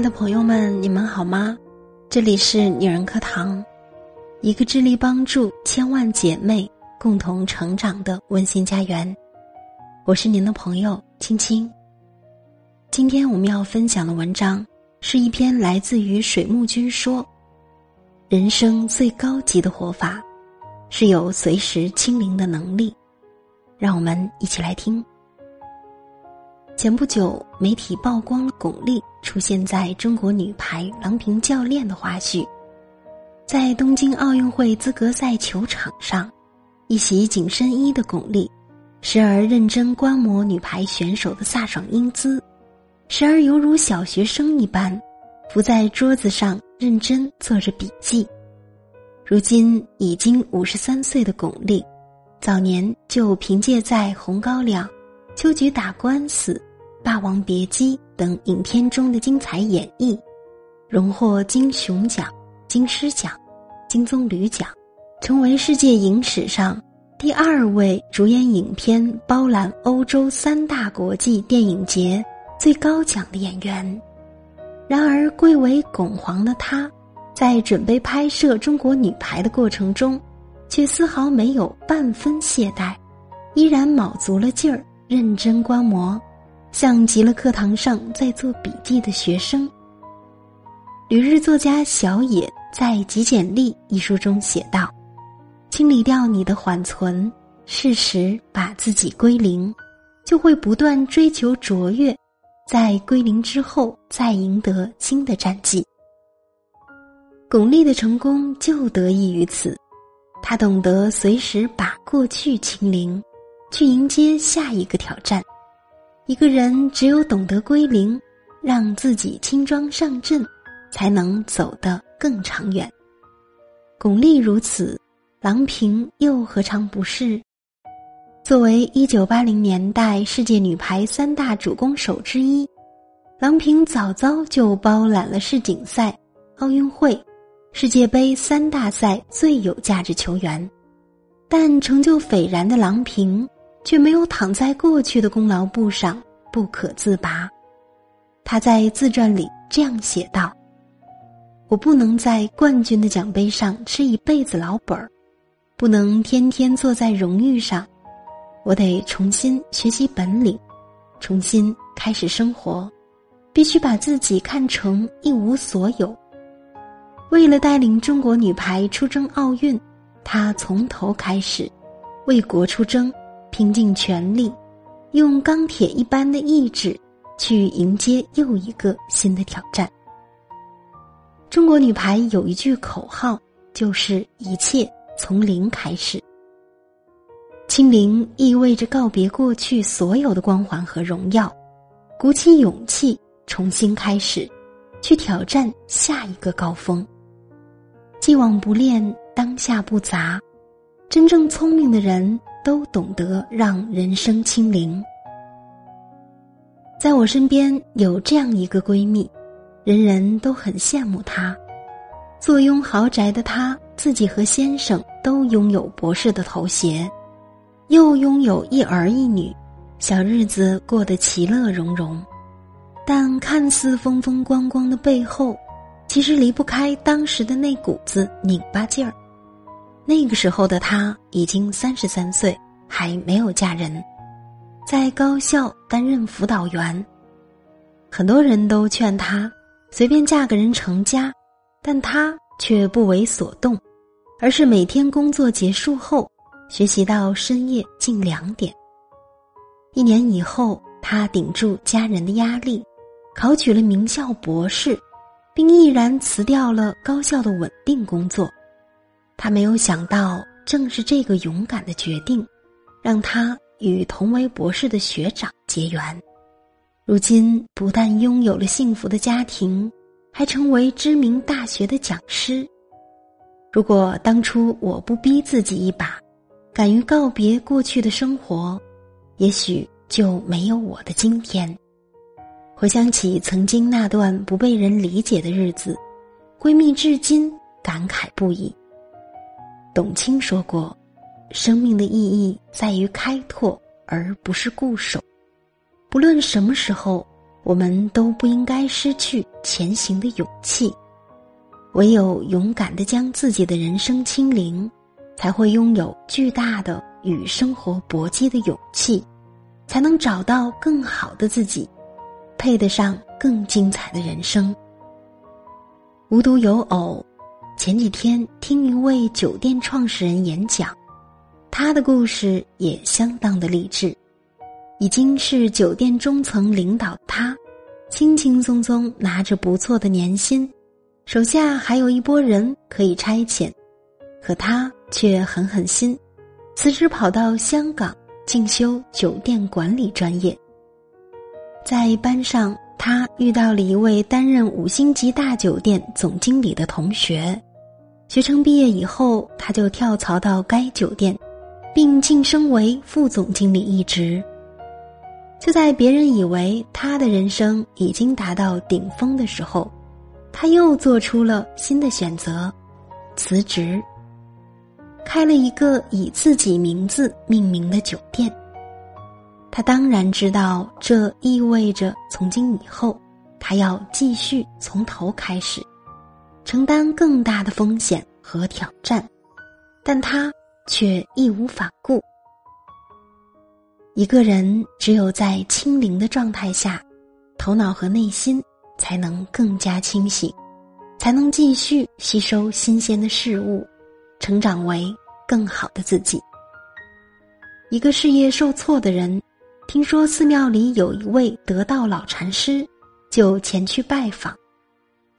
爱的朋友们，你们好吗？这里是女人课堂，一个致力帮助千万姐妹共同成长的温馨家园。我是您的朋友青青。今天我们要分享的文章是一篇来自于水木君说：“人生最高级的活法，是有随时清零的能力。”让我们一起来听。前不久，媒体曝光了巩俐出现在中国女排郎平教练的花絮。在东京奥运会资格赛球场上，一袭紧身衣的巩俐，时而认真观摩女排选手的飒爽英姿，时而犹如小学生一般，伏在桌子上认真做着笔记。如今已经五十三岁的巩俐，早年就凭借在《红高粱》《秋菊打官司》。《霸王别姬》等影片中的精彩演绎，荣获金熊奖、金狮奖、金棕榈奖，成为世界影史上第二位主演影片包揽欧洲三大国际电影节最高奖的演员。然而，贵为巩皇的他，在准备拍摄中国女排的过程中，却丝毫没有半分懈怠，依然卯足了劲儿，认真观摩。像极了课堂上在做笔记的学生。旅日作家小野在《极简力》一书中写道：“清理掉你的缓存，适时把自己归零，就会不断追求卓越，在归零之后再赢得新的战绩。”巩俐的成功就得益于此，她懂得随时把过去清零，去迎接下一个挑战。一个人只有懂得归零，让自己轻装上阵，才能走得更长远。巩俐如此，郎平又何尝不是？作为一九八零年代世界女排三大主攻手之一，郎平早早就包揽了世锦赛、奥运会、世界杯三大赛最有价值球员。但成就斐然的郎平。却没有躺在过去的功劳簿上不可自拔。他在自传里这样写道：“我不能在冠军的奖杯上吃一辈子老本儿，不能天天坐在荣誉上，我得重新学习本领，重新开始生活，必须把自己看成一无所有。为了带领中国女排出征奥运，他从头开始，为国出征。”拼尽全力，用钢铁一般的意志去迎接又一个新的挑战。中国女排有一句口号，就是一切从零开始。清零意味着告别过去所有的光环和荣耀，鼓起勇气重新开始，去挑战下一个高峰。既往不恋，当下不杂。真正聪明的人。都懂得让人生清零。在我身边有这样一个闺蜜，人人都很羡慕她。坐拥豪宅的她，自己和先生都拥有博士的头衔，又拥有一儿一女，小日子过得其乐融融。但看似风风光光的背后，其实离不开当时的那股子拧巴劲儿。那个时候的她已经三十三岁，还没有嫁人，在高校担任辅导员。很多人都劝她随便嫁个人成家，但她却不为所动，而是每天工作结束后学习到深夜近两点。一年以后，她顶住家人的压力，考取了名校博士，并毅然辞掉了高校的稳定工作。他没有想到，正是这个勇敢的决定，让他与同为博士的学长结缘。如今不但拥有了幸福的家庭，还成为知名大学的讲师。如果当初我不逼自己一把，敢于告别过去的生活，也许就没有我的今天。回想起曾经那段不被人理解的日子，闺蜜至今感慨不已。董卿说过：“生命的意义在于开拓，而不是固守。不论什么时候，我们都不应该失去前行的勇气。唯有勇敢的将自己的人生清零，才会拥有巨大的与生活搏击的勇气，才能找到更好的自己，配得上更精彩的人生。无独有偶，前几天听一位酒店创始人演讲，他的故事也相当的励志。已经是酒店中层领导，他轻轻松松拿着不错的年薪，手下还有一波人可以差遣，可他却狠狠心，辞职跑到香港进修酒店管理专业。在班上。他遇到了一位担任五星级大酒店总经理的同学，学成毕业以后，他就跳槽到该酒店，并晋升为副总经理一职。就在别人以为他的人生已经达到顶峰的时候，他又做出了新的选择，辞职，开了一个以自己名字命名的酒店。他当然知道，这意味着从今以后，他要继续从头开始，承担更大的风险和挑战，但他却义无反顾。一个人只有在清零的状态下，头脑和内心才能更加清醒，才能继续吸收新鲜的事物，成长为更好的自己。一个事业受挫的人。听说寺庙里有一位得道老禅师，就前去拜访。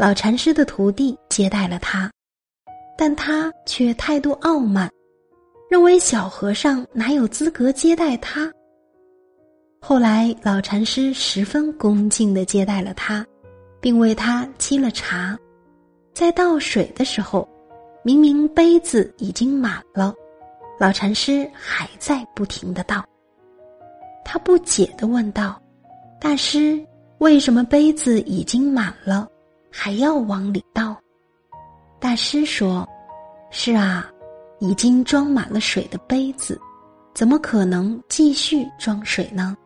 老禅师的徒弟接待了他，但他却态度傲慢，认为小和尚哪有资格接待他。后来，老禅师十分恭敬的接待了他，并为他沏了茶。在倒水的时候，明明杯子已经满了，老禅师还在不停的倒。他不解的问道：“大师，为什么杯子已经满了，还要往里倒？”大师说：“是啊，已经装满了水的杯子，怎么可能继续装水呢？”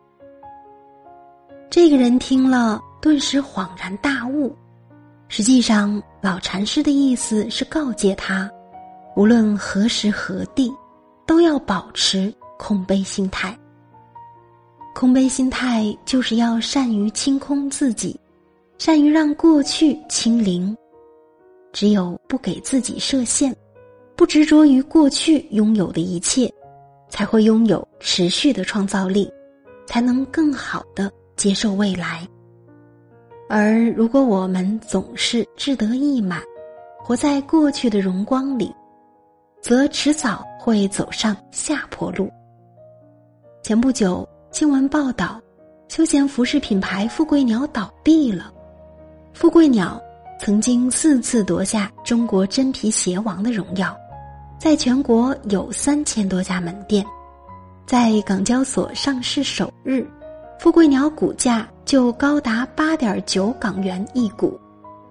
这个人听了，顿时恍然大悟。实际上，老禅师的意思是告诫他，无论何时何地，都要保持空杯心态。空杯心态就是要善于清空自己，善于让过去清零。只有不给自己设限，不执着于过去拥有的一切，才会拥有持续的创造力，才能更好的接受未来。而如果我们总是志得意满，活在过去的荣光里，则迟早会走上下坡路。前不久。新闻报道，休闲服饰品牌富贵鸟倒闭了。富贵鸟曾经四次夺下中国真皮鞋王的荣耀，在全国有三千多家门店。在港交所上市首日，富贵鸟股价就高达八点九港元一股，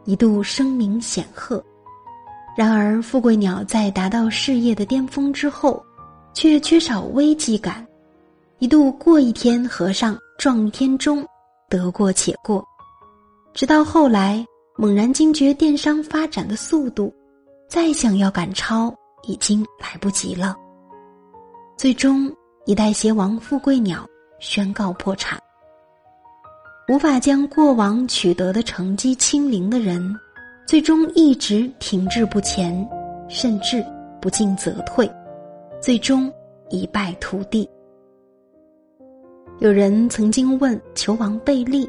一度声名显赫。然而，富贵鸟在达到事业的巅峰之后，却缺少危机感。一度过一天和尚撞一天钟，得过且过，直到后来猛然惊觉电商发展的速度，再想要赶超已经来不及了。最终，一代鞋王富贵鸟宣告破产。无法将过往取得的成绩清零的人，最终一直停滞不前，甚至不进则退，最终一败涂地。有人曾经问球王贝利，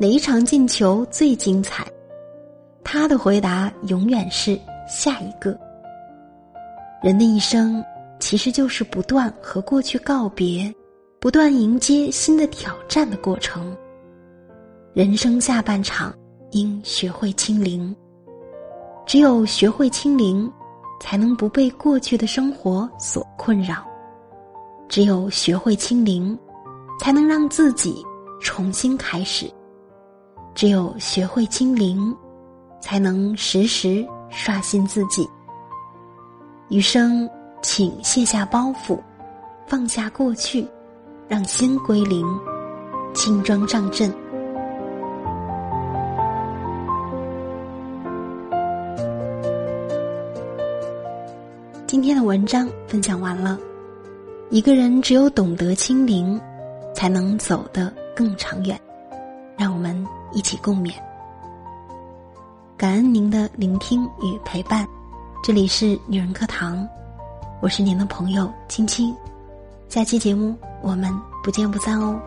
哪一场进球最精彩？他的回答永远是下一个。人的一生其实就是不断和过去告别，不断迎接新的挑战的过程。人生下半场应学会清零，只有学会清零，才能不被过去的生活所困扰。只有学会清零。才能让自己重新开始。只有学会清零才能时时刷新自己。余生请卸下包袱放下过去让心归零轻装上阵。今天的文章分享完了一个人只有懂得清零才能走得更长远。让我们一起共勉。感恩您的聆听与陪伴，这里是女人课堂，我是您的朋友青青。下期节目我们不见不散哦。